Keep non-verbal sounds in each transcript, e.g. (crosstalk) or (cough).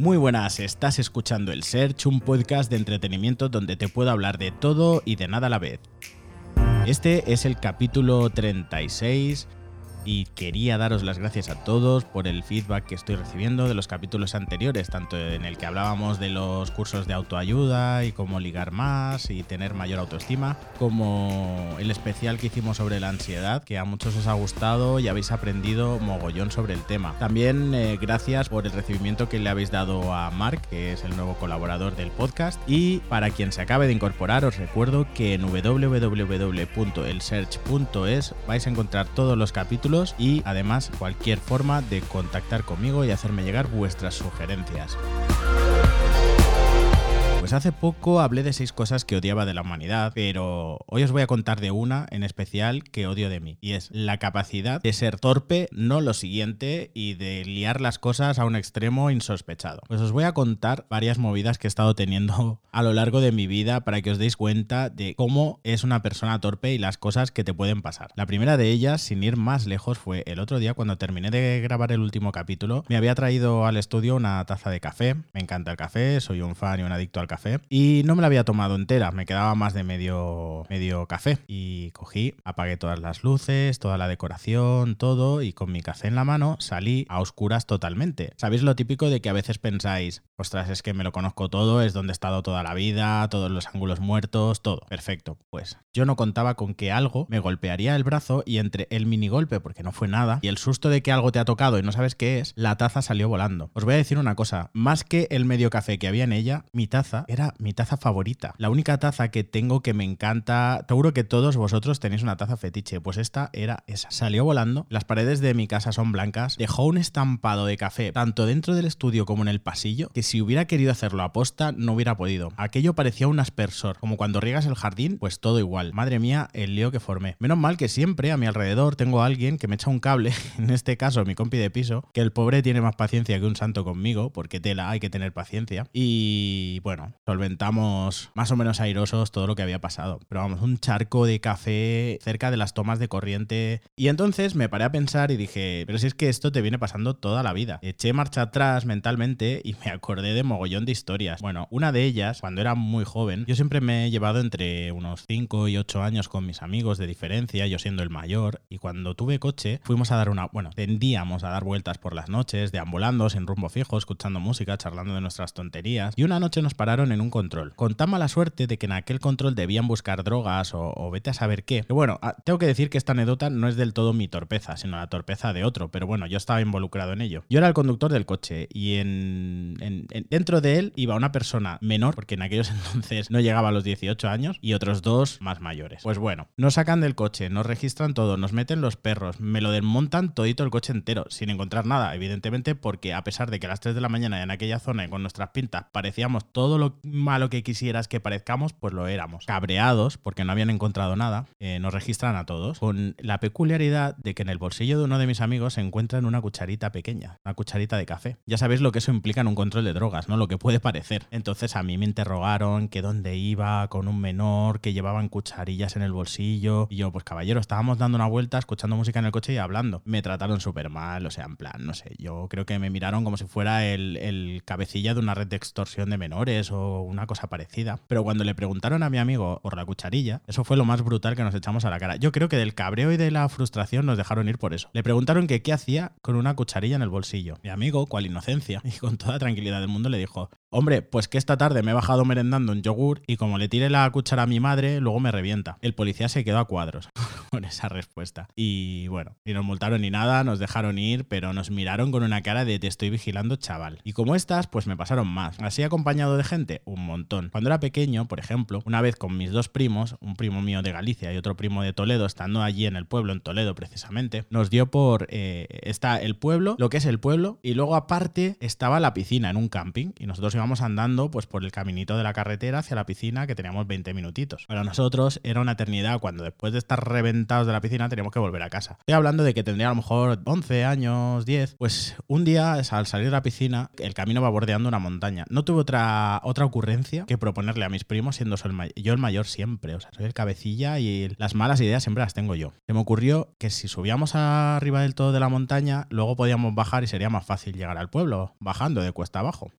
Muy buenas, estás escuchando El Search, un podcast de entretenimiento donde te puedo hablar de todo y de nada a la vez. Este es el capítulo 36 y quería daros las gracias a todos por el feedback que estoy recibiendo de los capítulos anteriores, tanto en el que hablábamos de los cursos de autoayuda y cómo ligar más y tener mayor autoestima, como el especial que hicimos sobre la ansiedad, que a muchos os ha gustado y habéis aprendido mogollón sobre el tema. También eh, gracias por el recibimiento que le habéis dado a Mark, que es el nuevo colaborador del podcast, y para quien se acabe de incorporar os recuerdo que en www.elsearch.es vais a encontrar todos los capítulos y además cualquier forma de contactar conmigo y hacerme llegar vuestras sugerencias. Pues hace poco hablé de seis cosas que odiaba de la humanidad, pero hoy os voy a contar de una en especial que odio de mí, y es la capacidad de ser torpe, no lo siguiente, y de liar las cosas a un extremo insospechado. Pues os voy a contar varias movidas que he estado teniendo (laughs) a lo largo de mi vida para que os deis cuenta de cómo es una persona torpe y las cosas que te pueden pasar. La primera de ellas, sin ir más lejos, fue el otro día cuando terminé de grabar el último capítulo, me había traído al estudio una taza de café, me encanta el café, soy un fan y un adicto al café y no me la había tomado entera, me quedaba más de medio, medio café y cogí, apagué todas las luces, toda la decoración, todo y con mi café en la mano salí a oscuras totalmente. ¿Sabéis lo típico de que a veces pensáis, ostras, es que me lo conozco todo, es donde he estado toda la vida, todos los ángulos muertos, todo. Perfecto. Pues yo no contaba con que algo me golpearía el brazo y entre el mini golpe, porque no fue nada, y el susto de que algo te ha tocado y no sabes qué es, la taza salió volando. Os voy a decir una cosa, más que el medio café que había en ella, mi taza era mi taza favorita. La única taza que tengo que me encanta, seguro que todos vosotros tenéis una taza fetiche, pues esta era esa. Salió volando, las paredes de mi casa son blancas, dejó un estampado de café tanto dentro del estudio como en el pasillo, que si hubiera querido hacerlo a posta no hubiera podido. Aquello parecía un aspersor, como cuando riegas el jardín, pues todo igual. Madre mía, el lío que formé. Menos mal que siempre a mi alrededor tengo a alguien que me echa un cable, (laughs) en este caso mi compi de piso, que el pobre tiene más paciencia que un santo conmigo, porque tela hay que tener paciencia. Y bueno, solventamos más o menos airosos todo lo que había pasado. Pero vamos, un charco de café cerca de las tomas de corriente. Y entonces me paré a pensar y dije, pero si es que esto te viene pasando toda la vida. Eché marcha atrás mentalmente y me acordé de mogollón de historias. Bueno, una de ellas, cuando era muy joven, yo siempre me he llevado entre unos 5 y 8 años con mis amigos de diferencia, yo siendo el mayor. Y cuando tuve coche, fuimos a dar una, bueno, tendíamos a dar vueltas por las noches, deambulando sin rumbo fijo, escuchando música, charlando de nuestras tonterías. Y una noche nos pararon en un control. Con tan mala suerte de que en aquel control debían buscar drogas o, vete a saber qué. Pero bueno, ah, tengo que decir que esta anécdota no es del todo mi torpeza, sino la torpeza de otro. Pero bueno, yo estaba involucrado en ello. Yo era el conductor del coche y en, dentro de él iba una persona menor, porque en aquellos (laughs) entonces no llegaba a los 18 años, y otros dos más mayores. Pues bueno, nos sacan del coche, nos registran todo, nos meten los perros, me lo desmontan todito el coche entero, sin encontrar nada, evidentemente, porque a pesar de que a las 3 de la mañana en aquella zona y con nuestras pintas parecíamos todo lo malo que quisieras que parezcamos, pues lo éramos. Cabreados, porque no habían encontrado nada, eh, nos registran a todos, con la peculiaridad de que en el bolsillo de uno de mis amigos se encuentran una cucharita pequeña, una cucharita de café. Ya sabéis lo que eso implica en un control de drogas, ¿no? Lo que puede parecer. Entonces a mí me interrogaron que dónde iba con un menor, que llevaban cucharillas en el bolsillo. Y yo, pues caballero, estábamos dando una vuelta, escuchando música en el coche y hablando. Me trataron súper mal, o sea, en plan, no sé, yo creo que me miraron como si fuera el, el cabecilla de una red de extorsión de menores o una cosa parecida. Pero cuando le preguntaron a mi amigo por la cucharilla, eso fue lo más brutal que nos echamos a la cara. Yo creo que del cabreo y de la frustración nos dejaron ir por eso. Le preguntaron que qué hacía con una cucharilla en el bolsillo. Mi amigo, cual inocencia, y con toda tranquilidad del mundo, le dijo, Hombre, pues que esta tarde me he bajado merendando un yogur y como le tire la cuchara a mi madre, luego me revienta. El policía se quedó a cuadros (laughs) con esa respuesta. Y bueno, ni nos multaron ni nada, nos dejaron ir, pero nos miraron con una cara de te estoy vigilando, chaval. Y como estas, pues me pasaron más. Así acompañado de gente, un montón. Cuando era pequeño, por ejemplo, una vez con mis dos primos, un primo mío de Galicia y otro primo de Toledo, estando allí en el pueblo, en Toledo precisamente, nos dio por... Eh, está el pueblo, lo que es el pueblo, y luego aparte estaba la piscina en un camping, y nosotros íbamos andando pues por el caminito de la carretera hacia la piscina que teníamos 20 minutitos. Para nosotros era una eternidad cuando después de estar reventados de la piscina teníamos que volver a casa. Estoy hablando de que tendría a lo mejor 11 años, 10. Pues un día al salir de la piscina el camino va bordeando una montaña. No tuve otra, otra ocurrencia que proponerle a mis primos siendo yo el mayor siempre. O sea, soy el cabecilla y las malas ideas siempre las tengo yo. Se me ocurrió que si subíamos arriba del todo de la montaña, luego podíamos bajar y sería más fácil llegar al pueblo, bajando de cuesta abajo.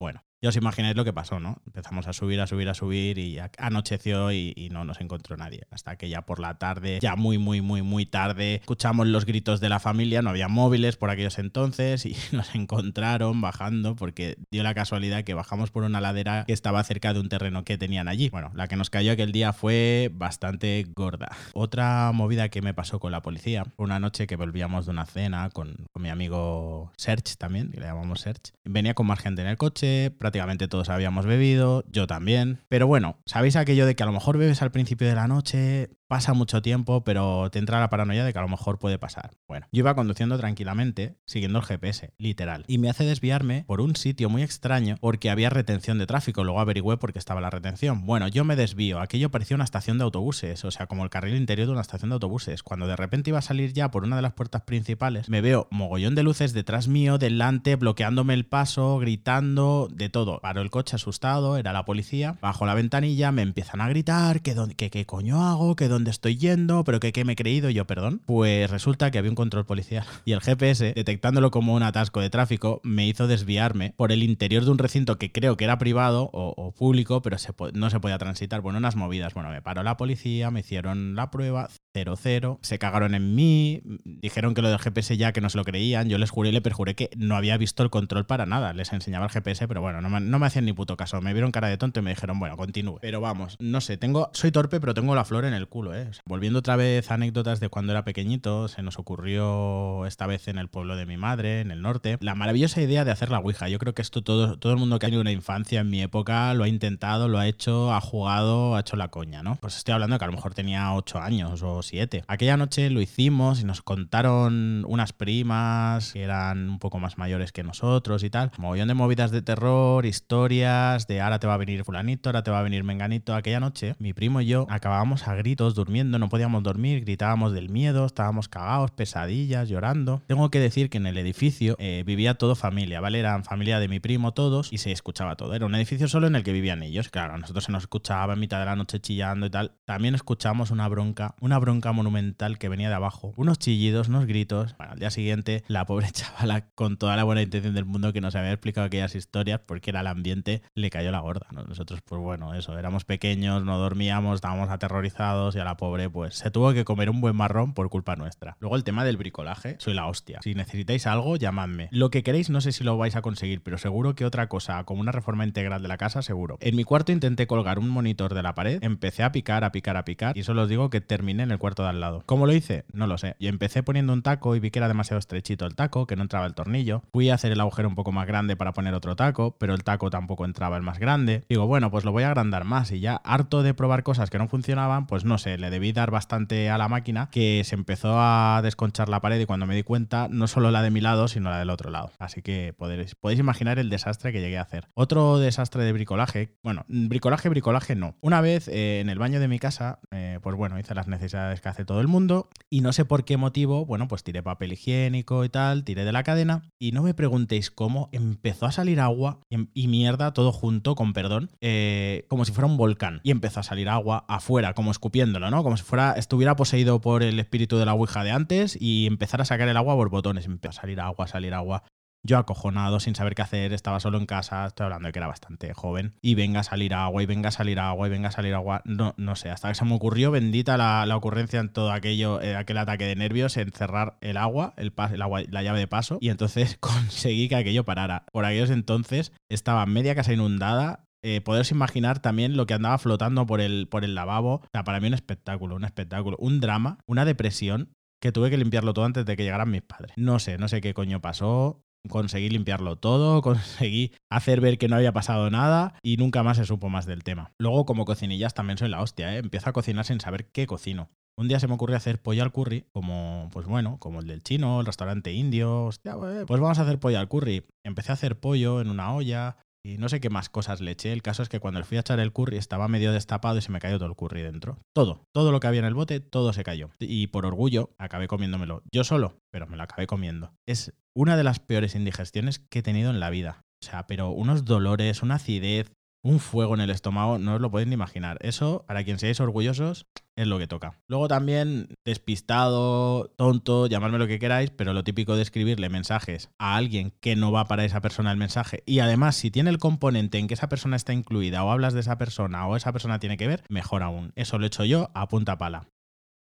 Bueno, ya os imagináis lo que pasó, ¿no? Empezamos a subir, a subir, a subir y anocheció y, no nos encontró nadie. Hasta que ya por la tarde, ya muy, muy, muy, muy tarde, escuchamos los gritos de la familia, no había móviles por aquellos entonces y (laughs) nos encontraron bajando porque dio la casualidad que bajamos por una ladera que estaba cerca de un terreno que tenían allí. Bueno, la que nos cayó aquel día fue bastante gorda. Otra movida que me pasó con la policía, una noche que volvíamos de una cena con, mi amigo Serge también, que le llamamos Serge. Venía con más gente en el coche, prácticamente todos habíamos bebido, yo también. Pero bueno, ¿sabéis aquello de que a lo mejor bebes al principio de la noche, pasa mucho tiempo, pero te entra la paranoia de que a lo mejor puede pasar. Bueno, yo iba conduciendo tranquilamente, siguiendo el GPS, literal, y me hace desviarme por un sitio muy extraño porque había retención de tráfico. Luego averigüé por qué estaba la retención. Bueno, yo me desvío. Aquello parecía una estación de autobuses, o sea, como el carril interior de una estación de autobuses. Cuando de repente iba a salir ya por una de las puertas principales, me veo mogollón de luces detrás mío, delante, bloqueándome el paso, gritando, de todo. Paro el coche asustado, era la policía. Bajo la ventanilla, me empiezan a gritar, que, qué coño hago? que dónde estoy yendo, pero que qué me he creído yo, perdón. Pues resulta que había un control policial (laughs) y el GPS, detectándolo como un atasco de tráfico, me hizo desviarme por el interior de un recinto que creo que era privado o, público, pero no se podía transitar. Bueno, unas movidas. Bueno, me paró la policía, me hicieron la prueba, 0-0, se cagaron en mí, dijeron que lo del GPS ya que no se lo creían, yo les juré y le perjuré que no había visto el control para nada, les enseñaba el GPS, pero bueno, no me, no me hacían ni puto caso, me vieron cara de tonto y me dijeron, bueno, continúe. Pero vamos, no sé, tengo, soy torpe, pero tengo la flor en el culo, ¿eh? volviendo otra vez a anécdotas de cuando era pequeñito, se nos ocurrió esta vez en el pueblo de mi madre, en el norte, la maravillosa idea de hacer la Ouija. Yo creo que esto todo, todo el mundo que ha tenido una infancia en mi época lo ha intentado, lo ha hecho, ha jugado, ha hecho la coña, ¿no? Pues estoy hablando que a lo mejor tenía 8 años o 7. Aquella noche lo hicimos y nos contaron unas primas que eran un poco más mayores que nosotros y tal. Mogollón de movidas de terror, historias de ahora te va a venir fulanito, ahora te va a venir menganito. Aquella noche mi primo y yo acabábamos a gritos durmiendo no podíamos dormir, gritábamos del miedo, estábamos cagados, pesadillas, llorando. Tengo que decir que en el edificio eh, vivía todo familia, ¿vale? Eran familia de mi primo todos y se escuchaba todo. Era un edificio solo en el que vivían ellos. Claro, a nosotros se nos escuchaba en mitad de la noche chillando y tal. También escuchamos una bronca, una bronca monumental que venía de abajo. Unos chillidos, unos gritos. Bueno, al día siguiente, la pobre (laughs) chavala, con toda la buena intención del mundo que nos había explicado aquellas historias, porque era el ambiente, le cayó la gorda. Nosotros, pues bueno, eso, éramos pequeños, no dormíamos, estábamos aterrorizados y a la pobre pues se tuvo que comer un buen marrón por culpa nuestra. Luego el tema del bricolaje, soy la hostia. Si necesitáis algo, llamadme. Lo que queréis no sé si lo vais a conseguir, pero seguro que otra cosa, como una reforma integral de la casa, seguro. En mi cuarto intenté colgar un monitor de la pared, empecé a picar, a picar, a picar, y solo os digo que terminé en el cuarto de al lado. ¿Cómo lo hice? No lo sé. Y empecé poniendo un taco y vi que era demasiado estrechito el taco, que no entraba el tornillo. Fui a hacer el agujero un poco más grande para poner otro taco, pero el taco tampoco entraba el más grande. Digo, bueno, pues lo voy a agrandar más y ya harto de probar cosas que no funcionaban, pues no sé, le debí dar bastante a la máquina que se empezó a desconchar la pared y cuando me di cuenta, no solo la de mi lado, sino la del otro lado. Así que podéis, imaginar el desastre que llegué a hacer. Otro desastre de bricolaje, bueno, bricolaje, bricolaje no. Una vez eh, en el baño de mi casa, eh, pues bueno, hice las necesidades que hace todo el mundo y no sé por qué motivo, bueno, pues tiré papel higiénico y tal, tiré de la cadena y no me preguntéis cómo empezó a salir agua y, mierda todo junto, con perdón, eh, como si fuera un volcán y empezó a salir agua afuera, como escupiéndolo, ¿no? Como si fuera estuviera poseído por el espíritu de la Ouija de antes y empezar a sacar el agua por botones. Empezó a salir agua, salir agua. Yo acojonado, sin saber qué hacer, estaba solo en casa, estoy hablando de que era bastante joven, y venga a salir agua, y venga a salir agua, y venga a salir agua, no, no sé, hasta que se me ocurrió, bendita la, ocurrencia en todo aquello, eh, aquel ataque de nervios, encerrar el agua, el, la llave de paso, y entonces (laughs) conseguí que aquello parara. Por aquellos entonces estaba media casa inundada, eh, poderos imaginar también lo que andaba flotando por el, por el lavabo. O sea, para mí un espectáculo, un espectáculo, un drama, una depresión que tuve que limpiarlo todo antes de que llegaran mis padres. No sé, no sé qué coño pasó. Conseguí limpiarlo todo, (laughs) conseguí hacer ver que no había pasado nada y nunca más se supo más del tema. Luego, como cocinillas, también soy la hostia, ¿eh? Empiezo a cocinar sin saber qué cocino. Un día se me ocurrió hacer pollo al curry, como, pues bueno, como el del chino, el restaurante indio. Hostia, pues vamos a hacer pollo al curry. Empecé a hacer pollo en una olla, y no sé qué más cosas le eché. El caso es que cuando le fui a echar el curry estaba medio destapado y se me cayó todo el curry dentro. Todo, todo lo que había en el bote, todo se cayó. Y por orgullo acabé comiéndomelo. Yo solo, pero me lo acabé comiendo. Es una de las peores indigestiones que he tenido en la vida. O sea, pero unos dolores, una acidez, un fuego en el estómago, no os lo podéis ni imaginar. Eso, para quien seáis orgullosos, es lo que toca. Luego también despistado, tonto, llamadme lo que queráis, pero lo típico de escribirle mensajes a alguien que no va para esa persona el mensaje y además si tiene el componente en que esa persona está incluida o hablas de esa persona o esa persona tiene que ver, mejor aún. Eso lo he hecho yo a punta pala.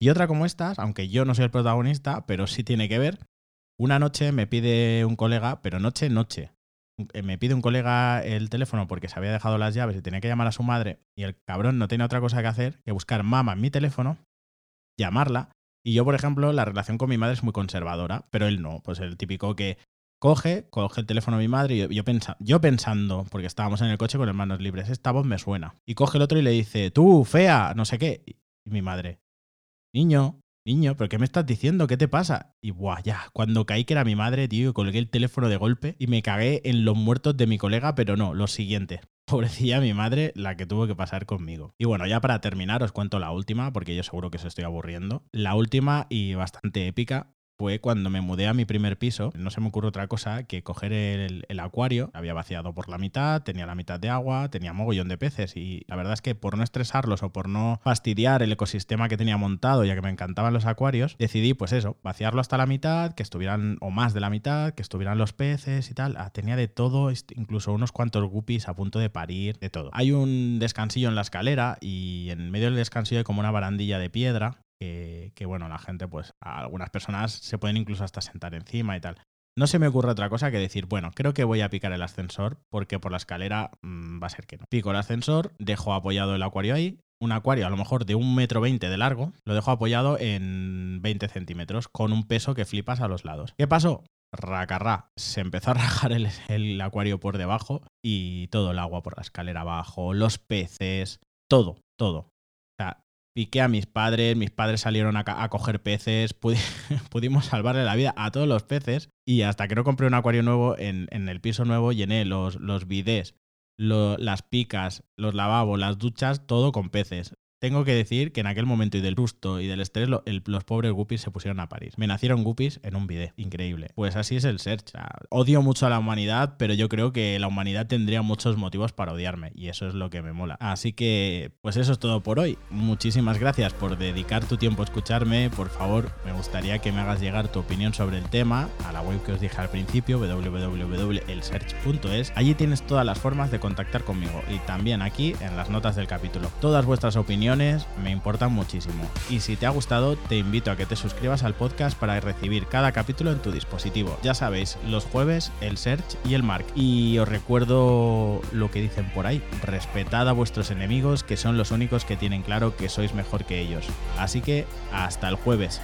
Y otra como estas, aunque yo no soy el protagonista, pero sí tiene que ver, una noche me pide un colega, pero noche, noche, me pide un colega el teléfono porque se había dejado las llaves y tenía que llamar a su madre y el cabrón no tiene otra cosa que hacer que buscar mamá en mi teléfono, llamarla. Y yo, por ejemplo, la relación con mi madre es muy conservadora, pero él no, pues el típico que coge, coge el teléfono de mi madre y yo, yo, yo pensando, porque estábamos en el coche con manos libres, esta voz me suena. Y coge el otro y le dice, tú, fea, no sé qué. Y mi madre, niño, Niño, ¿pero qué me estás diciendo? ¿Qué te pasa? Y buah, ya, cuando caí que era mi madre, tío, colgué el teléfono de golpe y me cagué en los muertos de mi colega, pero no, los siguientes. (laughs) Pobrecilla mi madre, la que tuvo que pasar conmigo. Y bueno, ya para terminar os cuento la última, porque yo seguro que os estoy aburriendo. La última y bastante épica fue cuando me mudé a mi primer piso. No se me ocurre otra cosa que coger el, acuario. Había vaciado por la mitad, tenía la mitad de agua, tenía mogollón de peces. Y la verdad es que por no estresarlos o por no fastidiar el ecosistema que tenía montado, ya que me encantaban los acuarios, decidí, pues eso, vaciarlo hasta la mitad, que estuvieran, o más de la mitad, que estuvieran los peces y tal. Ah, tenía de todo, incluso unos cuantos guppies a punto de parir, de todo. Hay un descansillo en la escalera y en medio del descansillo hay como una barandilla de piedra que, bueno, la gente, pues algunas personas se pueden incluso hasta sentar encima y tal. No se me ocurre otra cosa que decir, bueno, creo que voy a picar el ascensor porque por la escalera mm, va a ser que no. Pico el ascensor, dejo apoyado el acuario ahí, un acuario a lo mejor de un metro veinte de largo, lo dejo apoyado en 20 centímetros con un peso que flipas a los lados. ¿Qué pasó? Racarrá, se empezó a rajar el, el acuario por debajo y todo el agua por la escalera abajo, los peces, todo, todo piqué a mis padres, mis padres salieron a, coger peces, (laughs) pudimos salvarle la vida a todos los peces y hasta que no compré un acuario nuevo en, el piso nuevo llené los, los bidés, las picas, los lavabos, las duchas, todo con peces. Tengo que decir que en aquel momento y del susto y del estrés, los pobres guppies se pusieron a parir. Me nacieron guppies en un video. Increíble. Pues así es el search. odio mucho a la humanidad, pero yo creo que la humanidad tendría muchos motivos para odiarme. Y eso es lo que me mola. Así que, pues eso es todo por hoy. Muchísimas gracias por dedicar tu tiempo a escucharme. Por favor, me gustaría que me hagas llegar tu opinión sobre el tema a la web que os dije al principio, www.elsearch.es. Allí tienes todas las formas de contactar conmigo. Y también aquí en las notas del capítulo. Todas vuestras me importan muchísimo. Y si te ha gustado, te invito a que te suscribas al podcast para recibir cada capítulo en tu dispositivo. Ya sabéis, los jueves el Search y el Mark. Y os recuerdo lo que dicen por ahí, respetad a vuestros enemigos que son los únicos que tienen claro que sois mejor que ellos. Así que hasta el jueves.